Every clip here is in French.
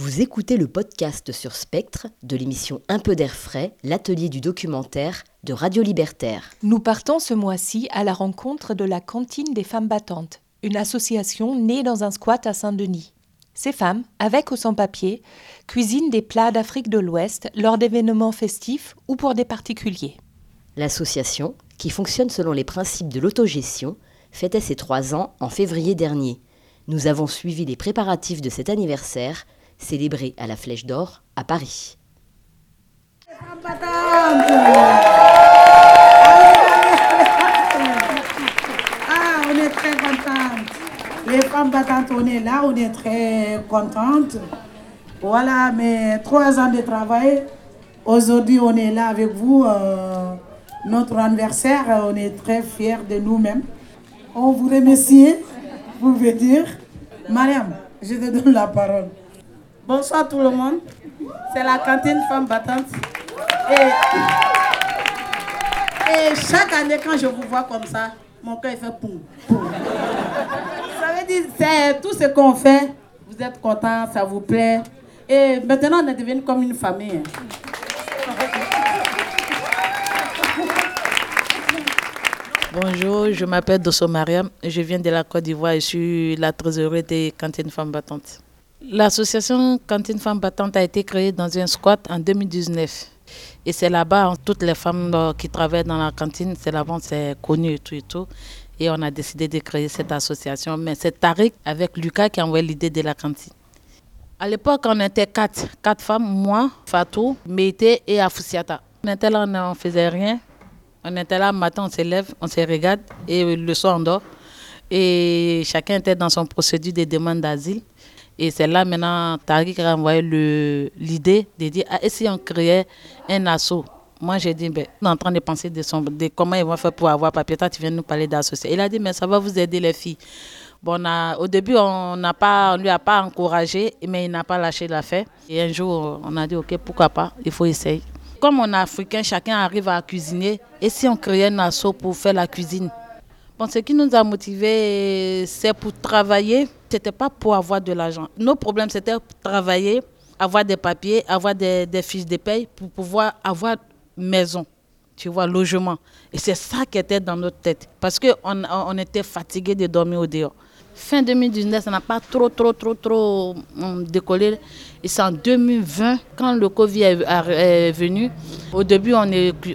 Vous écoutez le podcast sur Spectre de l'émission Un peu d'air frais, l'atelier du documentaire de Radio Libertaire. Nous partons ce mois-ci à la rencontre de la Cantine des femmes battantes, une association née dans un squat à Saint-Denis. Ces femmes, avec ou sans papier, cuisinent des plats d'Afrique de l'Ouest lors d'événements festifs ou pour des particuliers. L'association, qui fonctionne selon les principes de l'autogestion, fêtait ses trois ans en février dernier. Nous avons suivi les préparatifs de cet anniversaire célébré à la Flèche d'Or à Paris. Ah, très. Les femmes battantes, on est là, on est très contentes. Voilà, mes trois ans de travail. Aujourd'hui, on est là avec vous. euh, notre anniversaire, on est très fiers de nous-mêmes. On vous remercie, vous pouvez dire. Mariam, je te donne la parole. Bonsoir tout le monde. C'est la cantine Femmes Battantes. Et, chaque année, quand je vous vois comme ça, mon cœur fait poum. poum. Ça veut dire, c'est tout ce qu'on fait. Vous êtes contents, ça vous plaît. Et maintenant, on est devenu comme une famille. Bonjour, je m'appelle Dosso Mariam, je viens de la Côte d'Ivoire et je suis la trésorerie des cantines femmes battantes. L'association Cantine Femmes Battantes a été créée dans un squat en 2019. Et c'est là-bas, toutes les femmes euh, qui travaillent dans la cantine, c'est là-bas, c'est connu et tout et tout. Et on a décidé de créer cette association. Mais c'est Tariq avec Lucas qui a envoyé l'idée de la cantine. À l'époque, on était quatre, quatre femmes, moi, Fatou, Mété et Afoussiata. On était là, on ne faisait rien. On était là, le matin, on se lève, on se regarde et le soir, on dort. Et chacun était dans son procédure de demande d'asile. Et c'est là maintenant, Tariq a envoyé l'idée de dire, ah, et si on créait un assaut? Moi, j'ai dit, ben, on est en train de penser de, comment ils vont faire pour avoir papier. Toi, tu viens nous parler d'association. Il a dit, mais ça va vous aider les filles. Bon, au début, on n'a pas, on lui a pas encouragé, mais il n'a pas lâché l'affaire. Et un jour, on a dit, ok, pourquoi pas, il faut essayer. Comme on est africain, chacun arrive à cuisiner. Et si on créait un assaut pour faire la cuisine? Bon, ce qui nous a motivés, c'est pour travailler. N'était pas pour avoir de l'argent. Nos problèmes, c'était travailler, avoir des papiers, avoir des, fiches de paye pour pouvoir avoir maison, tu vois, logement. Et c'est ça qui était dans notre tête. Parce qu'on on, était fatigués de dormir au dehors. Fin 2019, ça n'a pas trop, trop, trop, trop hum, décollé. Et c'est en 2020, quand le Covid est, venu, au début, on,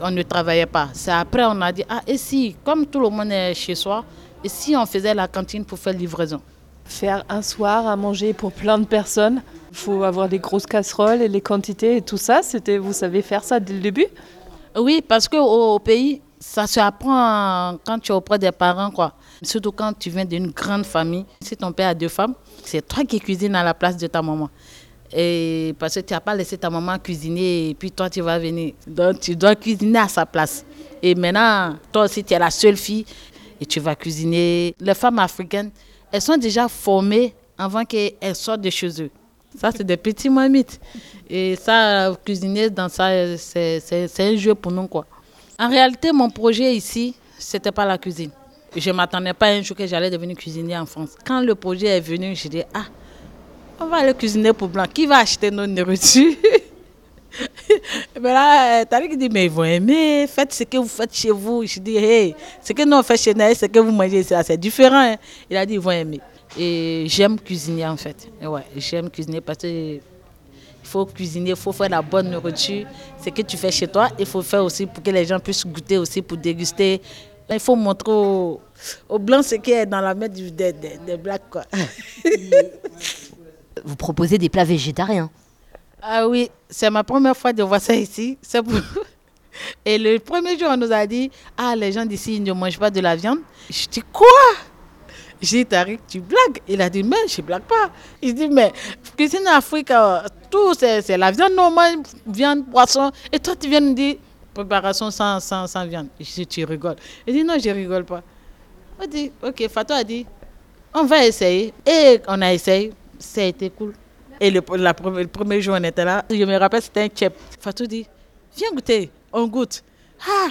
on ne travaillait pas. C'est après, on a dit, ah, et si, comme tout le monde est chez soi, et si on faisait la cantine pour faire livraison? Faire un soir à manger pour plein de personnes, il faut avoir des grosses casseroles et les quantités et tout ça. C'était, vous savez faire ça dès le début? Oui, parce qu'au au pays, ça se apprend quand tu es auprès des parents, quoi. Surtout quand tu viens d'une grande famille. Si ton père a deux femmes, c'est toi qui cuisines à la place de ta maman. Et parce que tu n'as pas laissé ta maman cuisiner et puis toi tu vas venir. Donc tu dois cuisiner à sa place. Et maintenant, toi aussi tu es la seule fille et tu vas cuisiner. Les femmes africaines, elles sont déjà formées avant qu'elles sortent de chez eux. Ça, c'est des petits marmites. Et ça, cuisiner dans ça, c'est un jeu pour nous, quoi. En réalité, mon projet ici, c'était pas la cuisine. Je ne m'attendais pas un jour que j'allais devenir cuisinier en France. Quand le projet est venu, j'ai dit, ah, on va aller cuisiner pour blanc. Qui va acheter nos nourritures? Mais là, euh, Tariq dit, mais ils vont aimer, faites ce que vous faites chez vous. Je dis, hey, ce que nous on fait chez nous, ce que vous mangez c'est différent. hein. Il a dit, ils vont aimer. Et j'aime cuisiner en fait. Et ouais, j'aime cuisiner parce que il faut cuisiner, il faut faire la bonne nourriture. Ce que tu fais chez toi, il faut faire aussi pour que les gens puissent goûter aussi, pour déguster. Il faut montrer aux, aux blancs ce qui est dans la main des, des, des blacks. Quoi. Vous proposez des plats végétariens. Ah oui, c'est ma première fois de voir ça ici. C'est pour- Et le premier jour, on nous a dit, ah, les gens d'ici ils ne mangent pas de la viande. Je dis, quoi? J'ai dit, Tariq, tu blagues? Il a dit, mais je ne blague pas. Il dit, mais cuisine Afrique, euh, tout, c'est c'est la viande normale, viande, poisson. Et toi, tu viens nous dire, préparation sans, sans, sans viande. Je dis, tu rigoles. Il dit, non, je rigole pas. On dit, ok, Fatou a dit, on va essayer. Et on a essayé, ça a été cool. Et le, la le premier jour, on était là. Je me rappelle, c'était un chef. Fatou dit, viens goûter, on goûte. Ah,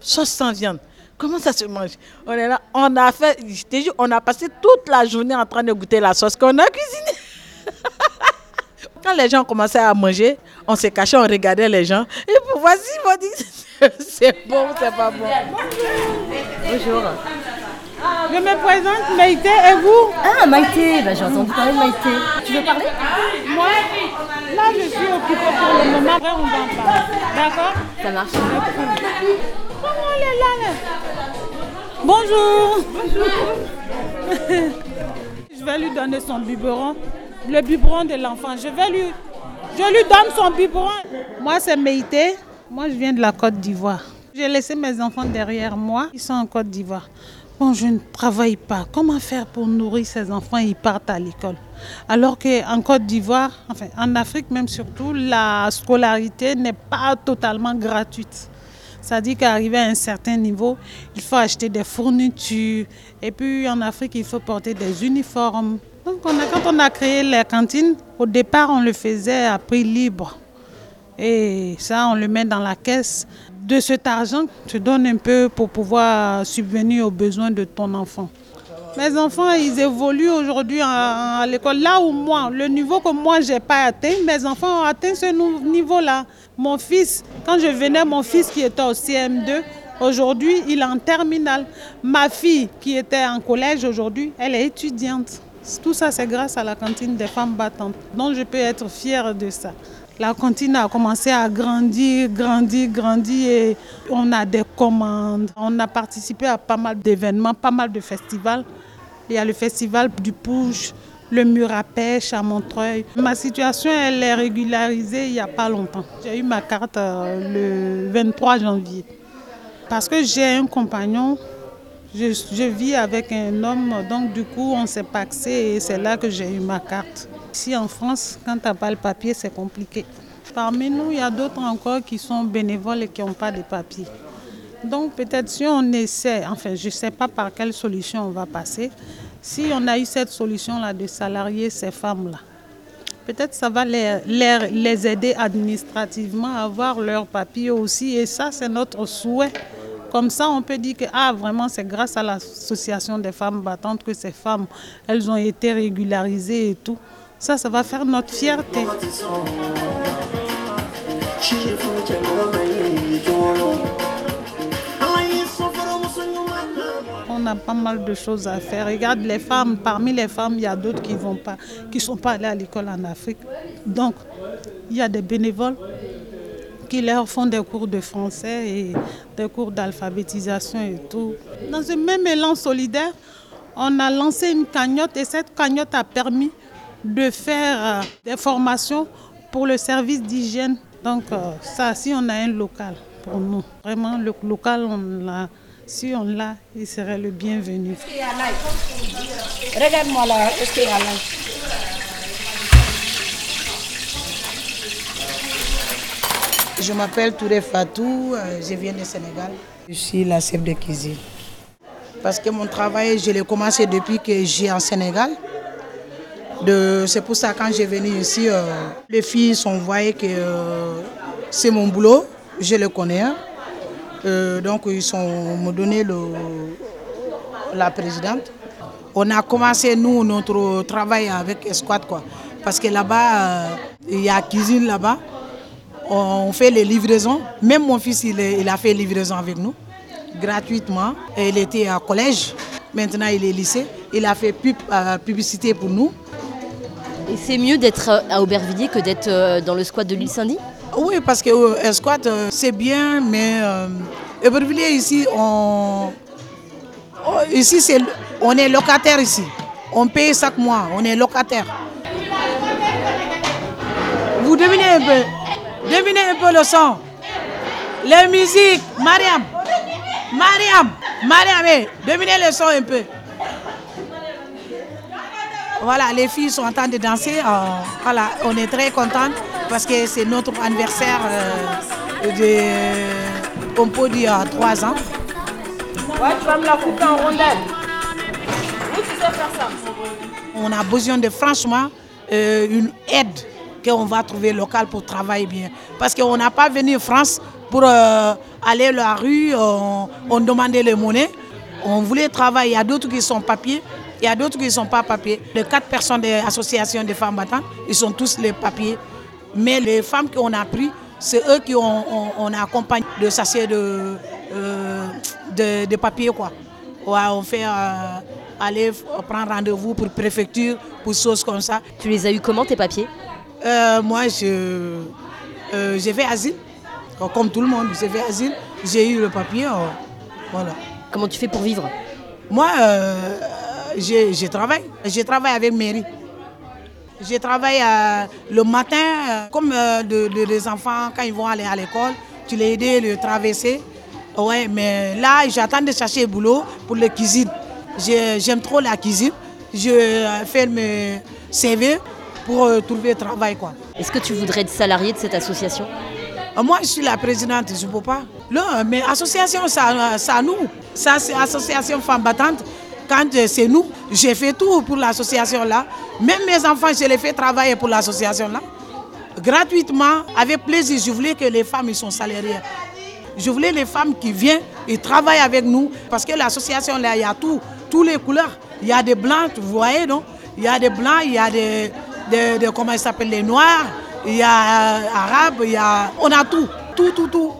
sauce sans viande. Comment ça se mange? On est là, on a fait, je te jure, on a passé toute la journée en train de goûter la sauce qu'on a cuisinée. Quand les gens commençaient à manger, on se cachait, on regardait les gens. Et voici, on dit, c'est bon, c'est pas bon. Bonjour. Je me présente, Maïté, et vous Ah, Maïté, bah, j'ai entendu parler de Maïté. Tu veux parler Moi, là, je suis occupée pour le moment. Après, on va en parler. D'accord Ça marche. Comment elle est là, là Bonjour. je vais lui donner son biberon, le biberon de l'enfant. Je vais lui, je lui donne son biberon. Moi, c'est Meïté. Moi, je viens de la Côte d'Ivoire. J'ai laissé mes enfants derrière moi. Ils sont en Côte d'Ivoire. Bon, je ne travaille pas. Comment faire pour nourrir ces enfants? Ils partent à l'école. Alors qu'en Côte d'Ivoire, enfin en Afrique même surtout, la scolarité n'est pas totalement gratuite. Dit qu'arriver à un certain niveau, il faut acheter des fournitures. Et puis en Afrique, il faut porter des uniformes. Donc quand on a créé les cantines, au départ, on le faisait à prix libre. Et ça, on le met dans la caisse. De cet argent, tu donnes un peu pour pouvoir subvenir aux besoins de ton enfant. Mes enfants, ils évoluent aujourd'hui à, l'école. Là où moi, le niveau que moi, je n'ai pas atteint, mes enfants ont atteint ce niveau-là. Mon fils, quand je venais, mon fils qui était au CM2, aujourd'hui, il est en terminale. Ma fille qui était en collège, aujourd'hui, elle est étudiante. Tout ça, c'est grâce à la cantine des femmes battantes. Donc, je peux être fière de ça. La cantine a commencé à grandir, grandir, grandir et on a des commandes. On a participé à pas mal d'événements, pas mal de festivals. Il y a le festival du Pouge, le mur à pêche à Montreuil. Ma situation, elle est régularisée il n'y a pas longtemps. J'ai eu ma carte euh, le 23 janvier. Parce que j'ai un compagnon, je, je vis avec un homme, donc du coup, on s'est paxé et c'est là que j'ai eu ma carte. Ici en France, quand tu n'as pas le papier, c'est compliqué. Parmi nous, il y a d'autres encore qui sont bénévoles et qui n'ont pas de papier. Donc peut-être si on essaie, enfin je ne sais pas par quelle solution on va passer, si on a eu cette solution-là de salarier ces femmes-là, peut-être ça va les, les- aider administrativement à avoir leurs papiers aussi. Et ça, c'est notre souhait. Comme ça, on peut dire que ah, vraiment, c'est grâce à l'association des femmes battantes que ces femmes, elles ont été régularisées et tout. Ça, ça va faire notre fierté. On a pas mal de choses à faire. Regarde les femmes, parmi les femmes, il y a d'autres qui vont pas, qui sont pas allées à l'école en Afrique. Donc, il y a des bénévoles qui leur font des cours de français et des cours d'alphabétisation et tout. Dans ce même élan solidaire, on a lancé une cagnotte et cette cagnotte a permis de faire euh, des formations pour le service d'hygiène. Donc euh, ça, si on a un local pour nous, vraiment le local, on l'a. Si on l'a, il serait le bienvenu. Regarde-moi là, est-ce qu'il y a là? Je m'appelle Touré Fatou, euh, je viens du Sénégal. Je suis la chef de cuisine. Parce que mon travail, je l'ai commencé depuis que j'ai en Sénégal. C'est pour ça quand j'ai venu ici, euh, les filles sont voyées que euh, c'est mon boulot, je le connais. hein. Euh, donc ils sont me donné le, la présidente. On a commencé nous notre travail avec Esquad quoi. Parce que là-bas, il y a cuisine là-bas. On fait les livraisons. Même mon fils, il, a fait livraison avec nous, gratuitement. Il était à collège. Maintenant, il est lycée. Il a fait pub- publicité pour nous. Et c'est mieux d'être euh, à Aubervilliers que d'être euh, dans le squat de l'île Saint-Denis Oui, parce que euh, euh, c'est bien, mais Aubervilliers, ici, on, oh, ici c'est, on est locataire ici. On paye chaque mois, on est locataire. Vous devinez un peu, devinez un peu le son. Les musiques, Mariam, Mariam, Mariam, eh, devinez le son un peu. Voilà, les filles sont en train de danser. euh, voilà, on est très contents parce que c'est notre anniversaire euh, de, on peut dire, trois ans. Ouais, tu vas me la couper en rondelles. Où tu sais faire ça On a besoin de franchement euh, une aide qu'on va trouver locale pour travailler bien. Parce qu'on n'a pas venu en France pour euh, aller à la rue, on, on demandait les monnaies. On voulait travailler. Il y a d'autres qui sont papiers Il y a d'autres qui ne sont pas papiers. Les quatre personnes de l'association des femmes battantes, ils sont tous les papiers. Mais les femmes qu'on a pris, c'est eux qui ont, on, a accompagné de sachets de, euh, de, de, papier. Quoi. Ouais, on fait euh, aller prendre rendez-vous pour préfecture, pour choses comme ça. Tu les as eu comment tes papiers? Euh, Moi, je, j'ai fait asile. Comme tout le monde, j'ai fait asile. J'ai eu le papier. voilà. Comment tu fais pour vivre? Moi, je, travaille. Je travaille avec mairie. Je travaille euh, le matin, euh, comme euh, les enfants, quand ils vont aller à l'école, tu les aides à le traverser. Ouais, mais là, j'attends de chercher boulot pour la cuisine. J'aime trop la cuisine. Je fais mes CV pour trouver travail. Est-ce que tu voudrais être salarié de cette association? Moi, je suis la présidente, je ne peux pas. Non, mais association, ça, ça nous. Ça, c'est association femmes battantes quand c'est nous, j'ai fait tout pour l'association là. Même mes enfants, je les fais travailler pour l'association là. Gratuitement, avec plaisir. Je voulais que les femmes ils sont salariées. Je voulais les femmes qui viennent et travaillent avec nous. Parce que l'association là, il y a tout, toutes les couleurs. Il y a des blancs, vous voyez, non? Il y a des blancs, il y a des, des, comment ils s'appellent, les noirs, il y a euh, arabes, il y a, on a tout, tout, tout, tout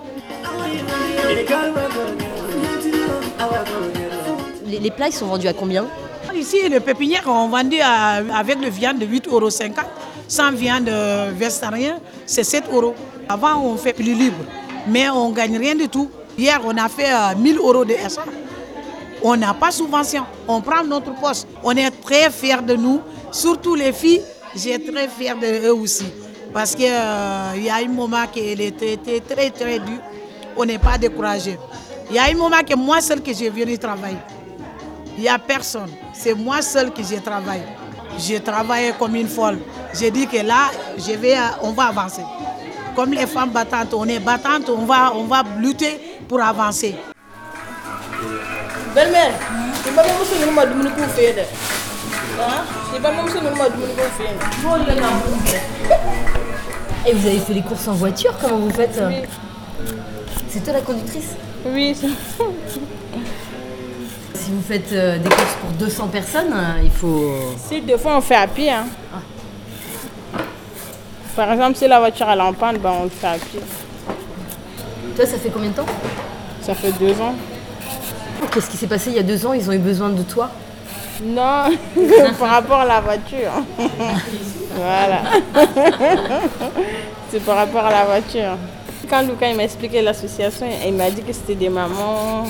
les, plats, ils sont vendus à combien Ici, le pépinière, on vendait avec le viande de 8,50 euros. Sans viande végétarienne, c'est 7 euros. Avant, on fait plus libre, mais on ne gagne rien du tout. Hier, on a fait 1000 euh, euros de SA. On n'a pas de subvention. On prend notre poste. On est très fiers de nous, surtout les filles. J'ai très fier de eux aussi. Parce qu'il euh, y a un moment qui était très, très, très dur. On n'est pas découragé. Il y a un moment que moi seul que j'ai venu travailler. Il n'y a personne. C'est moi seul que j'ai travaillé. J'ai travaillé comme une folle. J'ai dit que là, je vais, on va avancer. Comme les femmes battantes, on est battantes, on va, on va lutter pour avancer. Belle-mère, dit qu'on fait. Et vous avez fait les courses en voiture Comment vous faites? C'est toi la conductrice? Oui si vous faites euh, des courses pour 200 personnes, euh, il faut... Si deux fois on fait à pied. Hein. Ah. Par exemple, si la voiture est en panne, ben, on le fait à pied. Toi, ça fait combien de temps? Ça fait deux ans. Qu'est-ce qui s'est passé il y a deux ans? Ils ont eu besoin de toi? Non, par rapport à la voiture. voilà. C'est par rapport à la voiture. Quand Lucas m'a expliqué l'association, il m'a dit que c'était des mamans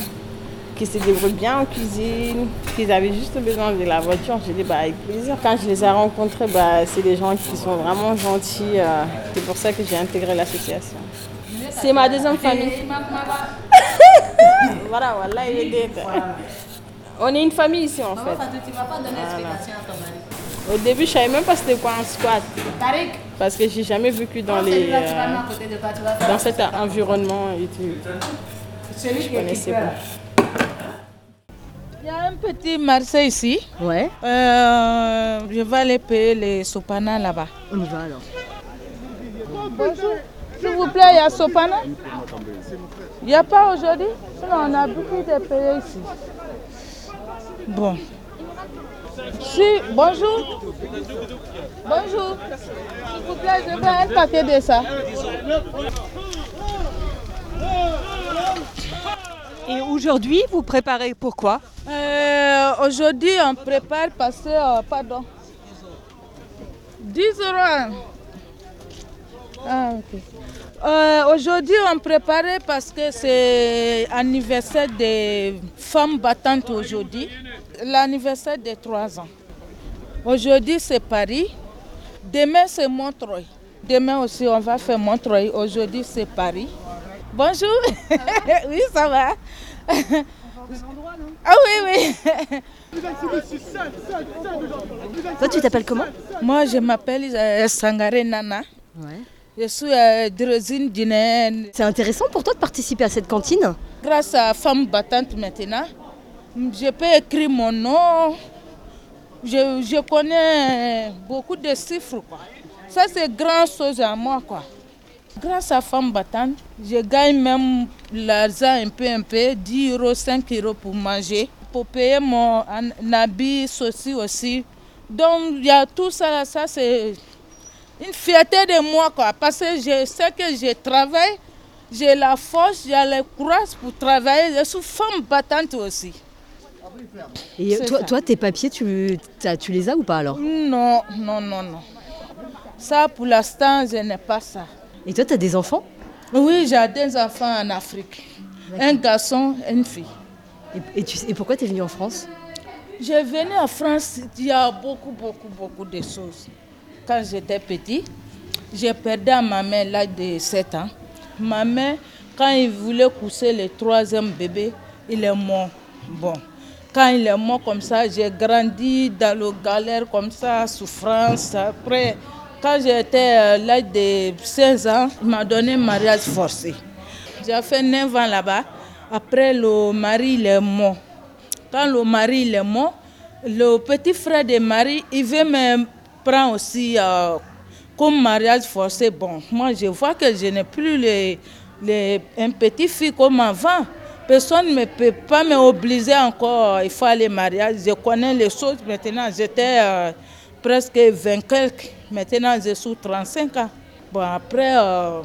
qui se débrouillent bien en cuisine, qu'ils avaient juste besoin de la voiture. J'ai dit bah, avec plaisir. Quand je les ai rencontrés, bah, c'est des gens qui sont vraiment gentils. Euh, c'est pour ça que j'ai intégré l'association. C'est ma deuxième famille. voilà, voilà, il est On est une famille ici en fait. Au début, je ne savais même pas c'était quoi un squat. Parce que j'ai jamais vécu dans les euh, dans cet environnement et tout. Je connaissais pas. Il y a un petit marché ici. Ouais. Euh, je vais aller payer les sopanas là-bas. On y va alors. Bonjour. S'il vous plaît, il y a sopana? Il n'y a pas aujourd'hui? Sinon, on a beaucoup de payer ici. Bon. Si, bonjour. Bonjour. S'il vous plaît, je veux un paquet de ça. Et aujourd'hui, vous préparez pourquoi euh, Aujourd'hui, on prépare parce que, euh, pardon, 10 euros. Ah, euh, aujourd'hui, on prépare parce que c'est l'anniversaire des femmes battantes aujourd'hui. L'anniversaire des 3 ans. Aujourd'hui, c'est Paris. Demain, c'est Montreuil. Demain aussi, on va faire Montreuil. Aujourd'hui, c'est Paris. Bonjour. oui, ça va. ah oui, oui. Toi, tu t'appelles comment? Moi, je m'appelle euh, Sangare Nana. Ouais. Je suis euh, d'origine C'est intéressant pour toi de participer à cette cantine? Grâce à Femme Battante maintenant, je peux écrire mon nom. Je, je connais beaucoup de chiffres. Quoi. Ça, c'est grand chose à moi. Quoi. Grâce à Femme Battante, je gagne même l'argent un peu, un peu, 10 euros, 5 euros pour manger. pour payer mon habit, ceci aussi. Donc, il y a tout ça, ça c'est une fierté de moi, quoi, parce que je sais que je travaille, j'ai la force, j'ai le courage pour travailler. Je suis femme battante aussi. Et toi, toi, tes papiers, tu, tu les as ou pas alors? Non, non, non, non. Ça, pour l'instant, je n'ai pas ça. Et toi, tu as des enfants? Oui, j'ai des enfants en Afrique. Un garçon et une fille. Et, tu, et pourquoi tu es venue en France? Je venu en France, il y a beaucoup, beaucoup, beaucoup de choses. Quand j'étais petit, j'ai perdu ma mère l'âge de 7 ans. Ma mère, quand il voulait coucher le troisième bébé, il est mort. Bon, quand il est mort comme ça, j'ai grandi dans le galère comme ça, souffrance. Après, quand j'étais à l'âge de 16 ans, il m'a donné un mariage forcé. J'ai fait 9 ans là-bas. Après, le mari il est mort. Quand le mari il est mort, le petit frère de Marie, il veut me prendre aussi euh, comme mariage forcé. Bon, moi, je vois que je n'ai plus les, les, un petit fille comme avant. Personne ne peut pas m'obliger encore, il faut aller mariage. Je connais les choses maintenant. J'étais euh, presque 20 quelques. Maintenant, je suis 35 ans. Bon, après, euh,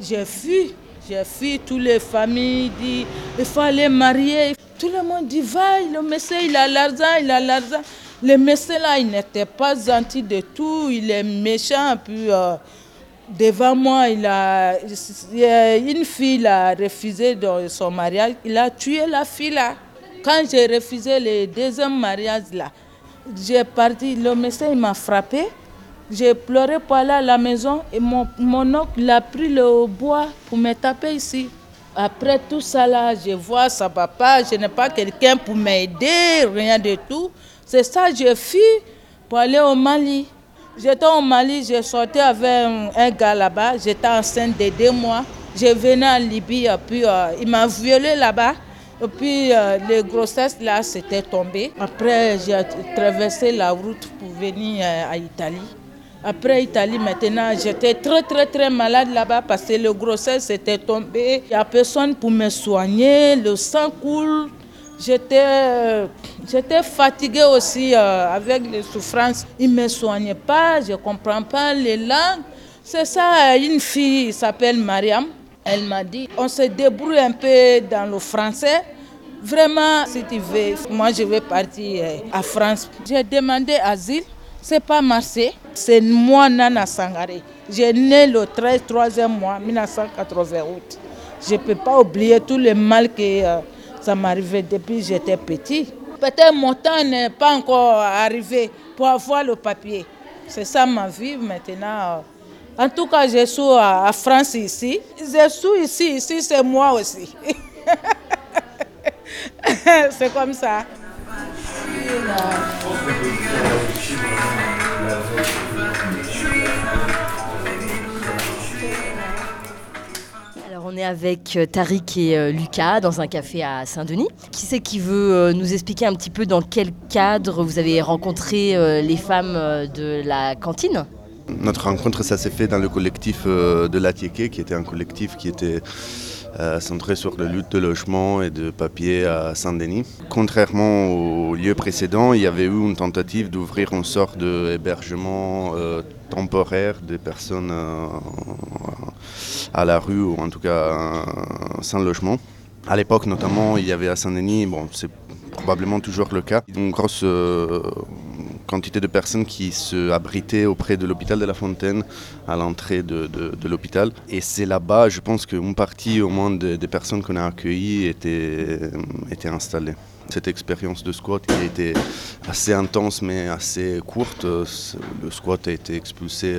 j'ai fui. J'ai fui, toutes les familles disent il faut aller marier. Tout le monde dit va, le monsieur, il a l'argent, il a l'argent. Le monsieur là, il n'était pas gentil de tout, il est méchant. Puis euh, devant moi, il a, une fille a refusé son mariage, il a tué la fille là. Quand j'ai refusé le deuxième mariage là, j'ai parti, le monsieur il m'a frappé. J'ai pleuré pour aller à la maison et mon, oncle a pris le bois pour me taper ici. Après tout ça là, je vois ça va pas, je n'ai pas quelqu'un pour m'aider, rien de tout. C'est ça, je fui pour aller au Mali. J'étais au Mali, j'ai sorti avec un, gars là-bas, j'étais enceinte de deux mois. Je venais en Libye, puis euh, il m'a violé là-bas. Et puis euh, les grossesses là, c'était tombé. Après, j'ai traversé la route pour venir euh, à Italie. Après Italie, maintenant, j'étais très très très malade là-bas parce que le grossesse était tombé. Il n'y a personne pour me soigner, le sang coule. J'étais, j'étais fatiguée aussi euh, avec les souffrances. Ils ne me soignaient pas, je ne comprends pas les langues. C'est ça, une fille s'appelle Mariam. Elle m'a dit, on se débrouille un peu dans le français. Vraiment, si tu veux, moi je vais partir euh, à France. J'ai demandé asile c'est pas marché. C'est moi, Nana Sangare. J'ai né le 13, 3e mois, 1988. Je ne peux pas oublier tout le mal que euh, ça m'arrivait depuis que j'étais petit. Peut-être mon temps n'est pas encore arrivé pour avoir le papier. C'est ça ma vie maintenant. En tout cas, je suis à, France ici. Je suis ici, ici c'est moi aussi. c'est comme ça. Alors on est avec euh, Tariq et euh, Lucas dans un café à Saint-Denis. Qui c'est qui veut euh, nous expliquer un petit peu dans quel cadre vous avez rencontré les femmes de la cantine? Notre rencontre, ça s'est fait dans le collectif de l'Atiéké, qui était un collectif qui était centré sur la lutte de logement et de papier à Saint-Denis. Contrairement au lieu précédent, il y avait eu une tentative d'ouvrir une sorte d'hébergement euh, temporaire des personnes euh, à la rue ou en tout cas sans logement. À l'époque notamment, il y avait à Saint-Denis, bon, c'est probablement toujours le cas, une grosse quantité de personnes qui se abritaient auprès de l'hôpital de la Fontaine à l'entrée de, l'hôpital. Et c'est là-bas, je pense qu'une partie au moins des, personnes qu'on a accueillies étaient, étaient installées. Cette expérience de squat qui a été assez intense mais assez courte. Le squat a été expulsé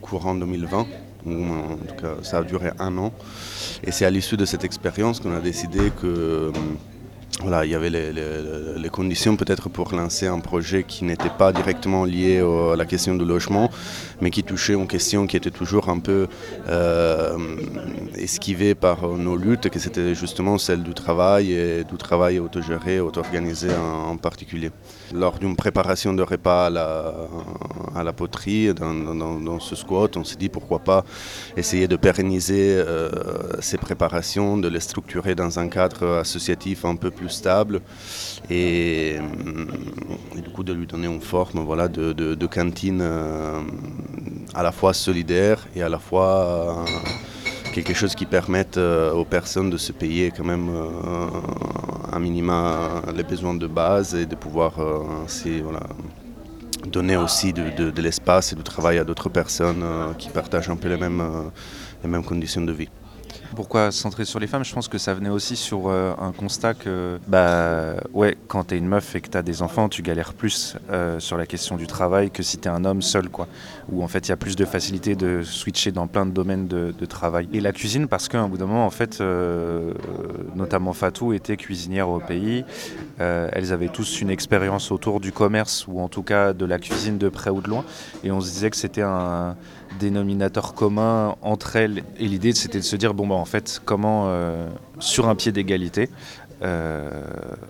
courant 2020 en tout cas ça a duré un an. Et c'est à l'issue de cette expérience qu'on a décidé que voilà, il y avait les, conditions peut-être pour lancer un projet qui n'était pas directement lié à la question du logement, mais qui touchait une question qui était toujours un peu euh, esquivée par nos luttes, que c'était justement celle du travail et du travail autogéré, auto-organisé en, particulier. Lors d'une préparation de repas à la, poterie, dans, ce squat, on s'est dit pourquoi pas essayer de pérenniser euh, ces préparations, de les structurer dans un cadre associatif un peu plus stable et, du coup de lui donner une forme voilà, de, cantine à la fois solidaire et à la fois quelque chose qui permette aux personnes de se payer quand même un minima les besoins de base et de pouvoir ainsi voilà, donner aussi de, l'espace et du travail à d'autres personnes euh, qui partagent un peu euh, les mêmes conditions de vie. Pourquoi centrer sur les femmes? Je pense que ça venait aussi sur euh, un constat que, bah, ouais, quand t'es une meuf et que t'as des enfants, tu galères plus euh, sur la question du travail que si t'es un homme seul, quoi. Où en fait, il y a plus de facilité de switcher dans plein de domaines de, travail. Et la cuisine, parce qu'à un bout d'un moment, en fait, euh, notamment Fatou était cuisinière au pays. elles avaient tous une expérience autour du commerce ou en tout cas de la cuisine de près ou de loin. Et on se disait que c'était un dénominateur commun entre elles. Et l'idée, c'était de se dire, bon, bah, en fait, comment, euh, sur un pied d'égalité, euh,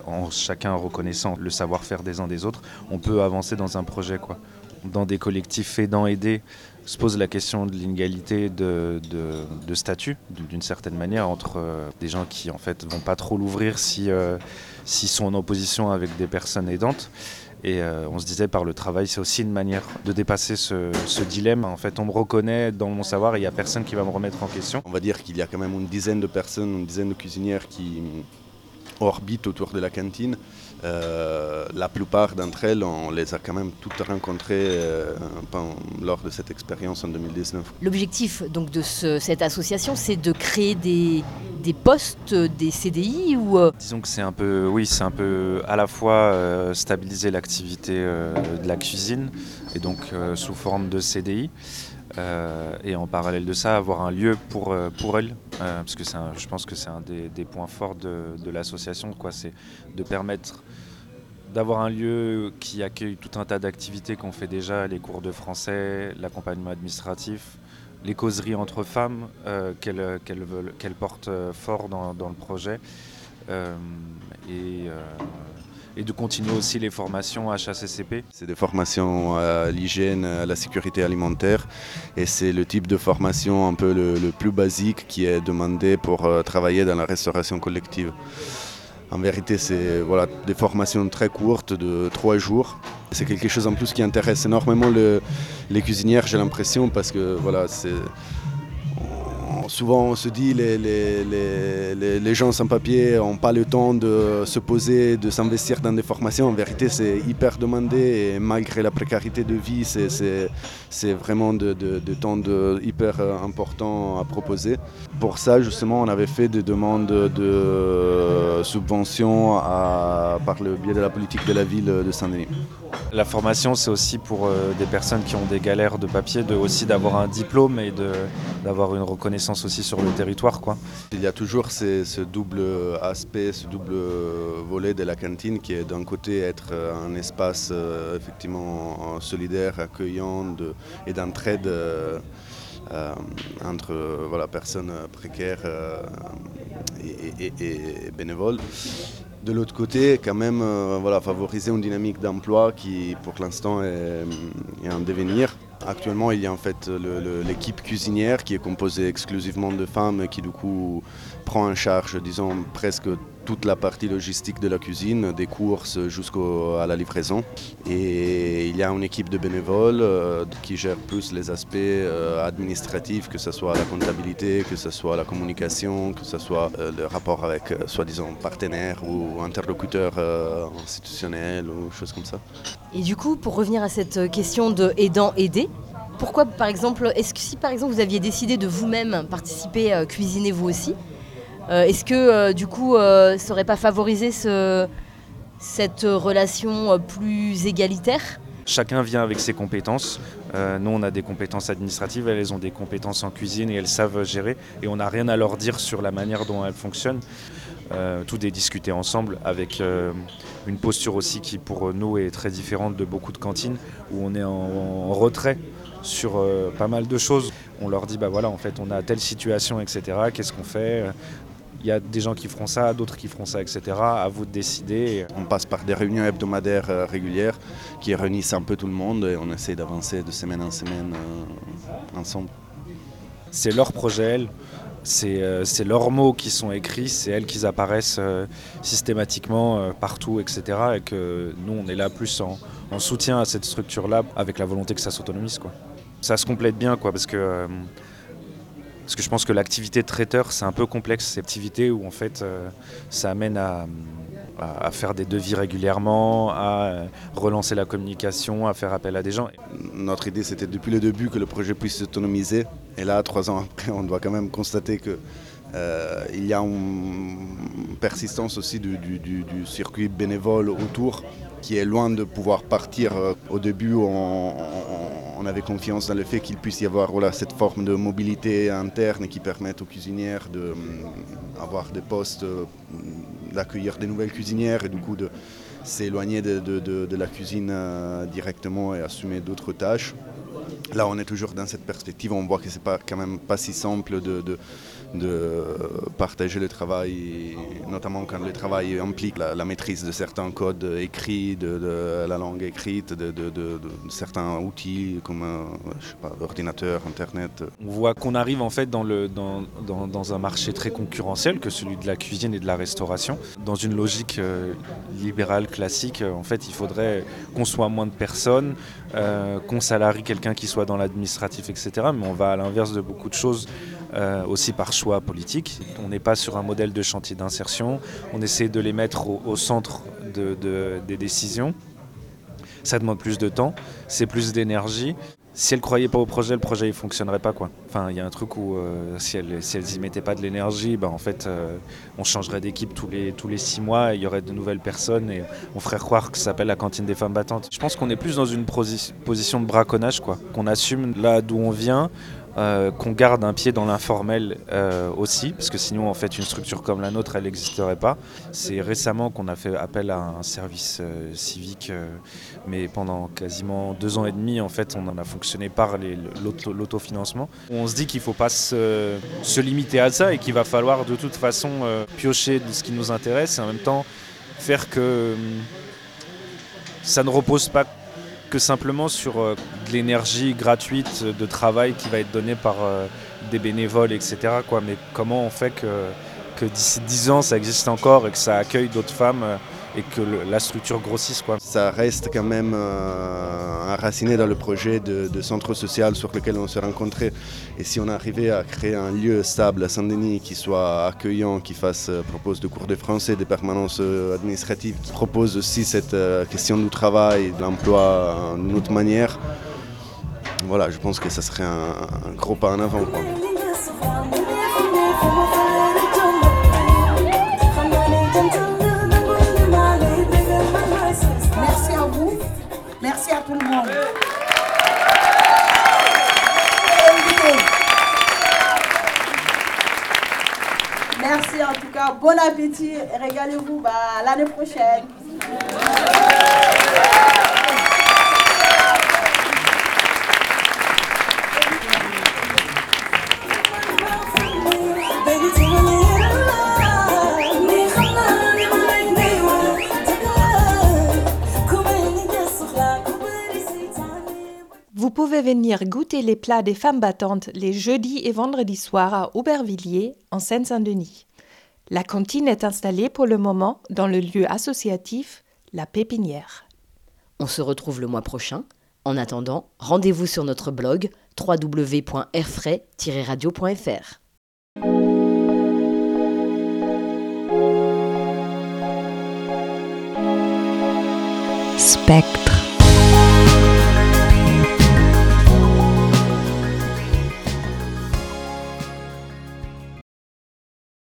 en chacun reconnaissant le savoir-faire des uns des autres, on peut avancer dans un projet. Quoi. Dans des collectifs aidants, aidés, se pose la question de l'inégalité de, de, statut, d'une certaine manière, entre euh, des gens qui en fait vont pas trop l'ouvrir si, s'ils sont en opposition avec des personnes aidantes. Et euh, on se disait par le travail, c'est aussi une manière de dépasser ce, dilemme. En fait, on me reconnaît dans mon savoir et il n'y a personne qui va me remettre en question. On va dire qu'il y a quand même une dizaine de personnes, une dizaine de cuisinières qui orbitent autour de la cantine. Euh, la plupart d'entre elles, on les a quand même toutes rencontrées euh, lors de cette expérience en 2019. L'objectif donc de cette association, c'est de créer des, des, postes, des CDI ou euh, Disons que c'est un peu, oui, c'est un peu à la fois stabiliser l'activité de la cuisine et donc sous forme de CDI. Et en parallèle de ça, avoir un lieu pour, pour elles, parce que je pense que c'est un des, points forts de, de l'association, c'est de permettre d'avoir un lieu qui accueille tout un tas d'activités qu'on fait déjà, les cours de français, l'accompagnement administratif, les causeries entre femmes euh, qu'elles portent euh, fort dans, le projet. Euh, et, et, de continuer aussi les formations HACCP. C'est des formations à l'hygiène, à la sécurité alimentaire et c'est le type de formation un peu le plus basique qui est demandé pour travailler dans la restauration collective. En vérité, c'est voilà, des formations très courtes de trois jours. C'est quelque chose en plus qui intéresse énormément les cuisinières, j'ai l'impression, parce que voilà, c'est souvent on se dit les, les, gens sans papier n'ont pas le temps de se poser, de s'investir dans des formations. En vérité, c'est hyper demandé et malgré la précarité de vie, c'est vraiment de, temps hyper important à proposer. Pour ça, justement, on avait fait des demandes de subventions par le biais de la politique de la ville de Saint-Denis. La formation, c'est aussi pour euh, des personnes qui ont des galères de papier, aussi d'avoir un diplôme et d'avoir une reconnaissance aussi sur le territoire. Il y a toujours ce double aspect, ce double volet de la cantine qui est d'un côté être un espace euh, effectivement solidaire, accueillant et d'entraide. Euh, entre voilà, personnes précaires et bénévoles. De l'autre côté, quand même, euh, voilà, favoriser une dynamique d'emploi qui, pour l'instant, est, en devenir. Actuellement, il y a en fait l'équipe cuisinière qui est composée exclusivement de femmes et qui, du coup, prend en charge, disons, presque toute la partie logistique de la cuisine, des courses jusqu'à la livraison. Et il y a une équipe de bénévoles euh, qui gère plus les aspects euh, administratifs, que ce soit la comptabilité, que ce soit la communication, que ce soit euh, le rapport avec soi-disant partenaires ou interlocuteurs institutionnels ou choses comme ça. Et du coup, pour revenir à cette question de aidant-aider, pourquoi par exemple, est-ce que si par exemple vous aviez décidé de vous-même participer, cuisiner vous aussi, est-ce que euh, du coup, euh, ça n'aurait pas favorisé cette relation plus égalitaire? Chacun vient avec ses compétences. nous, on a des compétences administratives, elles ont des compétences en cuisine et elles savent gérer. Et on n'a rien à leur dire sur la manière dont elles fonctionnent. tout est discuté ensemble avec une posture aussi qui pour nous est très différente de beaucoup de cantines où on est en, retrait sur pas mal de choses. On leur dit bah voilà en fait on a telle situation etc. Qu'est-ce qu'on fait? Il y a des gens qui feront ça, d'autres qui feront ça, etc. À vous de décider. On passe par des réunions hebdomadaires euh, régulières qui réunissent un peu tout le monde et on essaie d'avancer de semaine en semaine euh, ensemble. C'est leur projet, C'est euh, c'est leurs mots qui sont écrits, c'est elles qui apparaissent systématiquement partout, etc. Et que nous, on est là plus en, en soutien à cette structure-là, avec la volonté que ça s'autonomise. Ça se complète bien, quoi, parce que, parce que je pense que l'activité traiteur, c'est un peu complexe, cette activité où en fait, euh, ça amène à faire des devis régulièrement, à euh, relancer la communication, à faire appel à des gens. Notre idée, c'était depuis le début que le projet puisse s'autonomiser. Et là, trois ans après, on doit quand même constater que euh, il y a une persistance aussi du, circuit bénévole autour qui est loin de pouvoir partir. Euh, Au début, on, avait confiance dans le fait qu'il puisse y avoir voilà, cette forme de mobilité interne qui permette aux cuisinières d'avoir des postes, euh, d'accueillir des nouvelles cuisinières et du coup de s'éloigner de, de- de- de la cuisine euh, directement et assumer d'autres tâches. Là, on est toujours dans cette perspective. On voit que c'est pas quand même pas si simple de, de- partager le travail, notamment quand le travail implique la, maîtrise de certains codes écrits, de, la langue écrite, de, certains outils comme euh, je sais pas, l'ordinateur, Internet. On voit qu'on arrive en fait dans, un marché très concurrentiel que celui de la cuisine et de la restauration. Dans une logique euh, libérale classique, euh, en fait, il faudrait qu'on soit moins de personnes, qu'on salarie quelqu'un qui soit dans l'administratif, etc. Mais on va à l'inverse de beaucoup de choses euh, aussi par choix politique. On n'est pas sur un modèle de chantier d'insertion. On essaie de les mettre au, centre de- de- des décisions. Ça demande plus de temps, c'est plus d'énergie. Si elles croyaient pas au projet, le projet il fonctionnerait pas quoi. Enfin, il y a un truc où euh, si elles si elles mettaient pas de l'énergie, ben en fait euh, on changerait d'équipe tous les tous les six mois, et il y aurait de nouvelles personnes et on ferait croire que ça s'appelle la cantine des femmes battantes. Je pense qu'on est plus dans une posi- position de braconnage quoi, qu'on assume là d'où on vient. Euh, qu'on garde un pied dans l'informel euh, aussi, parce que sinon en fait une structure comme la nôtre elle n'existerait pas. C'est récemment qu'on a fait appel à un service euh, civique, mais pendant quasiment deux ans et demi en fait on en a fonctionné par l'autofinancement. On se dit qu'il ne faut pas se, se limiter à ça et qu'il va falloir de toute façon piocher de ce qui nous intéresse et en même temps faire que hum, ça ne repose pas que simplement sur euh, de l'énergie gratuite de travail qui va être donnée par euh, des bénévoles, etc. Quoi. Mais comment on fait que, que d'ici 10 ans ça existe encore et que ça accueille d'autres femmes euh, et que la structure grossisse quoi. Ça reste quand même euh, enraciné dans le projet de, centre social sur lequel on s'est rencontrés. Et si on arrivait à créer un lieu stable à Saint-Denis qui soit accueillant, qui fasse, euh, propose de cours de français, des permanences euh, administratives, qui propose aussi cette euh, question du travail, de l'emploi d'une autre manière, voilà, je pense que ça serait un, gros pas en avant. Bon appétit. et Régalez-vous bah, l'année prochaine. Vous pouvez venir goûter les plats des femmes battantes les jeudis et vendredis soirs à Aubervilliers, en Seine-Saint-Denis. La cantine est installée pour le moment dans le lieu associatif La Pépinière. On se retrouve le mois prochain. En attendant, rendez-vous sur notre blog www.airfray-radio.fr. Spec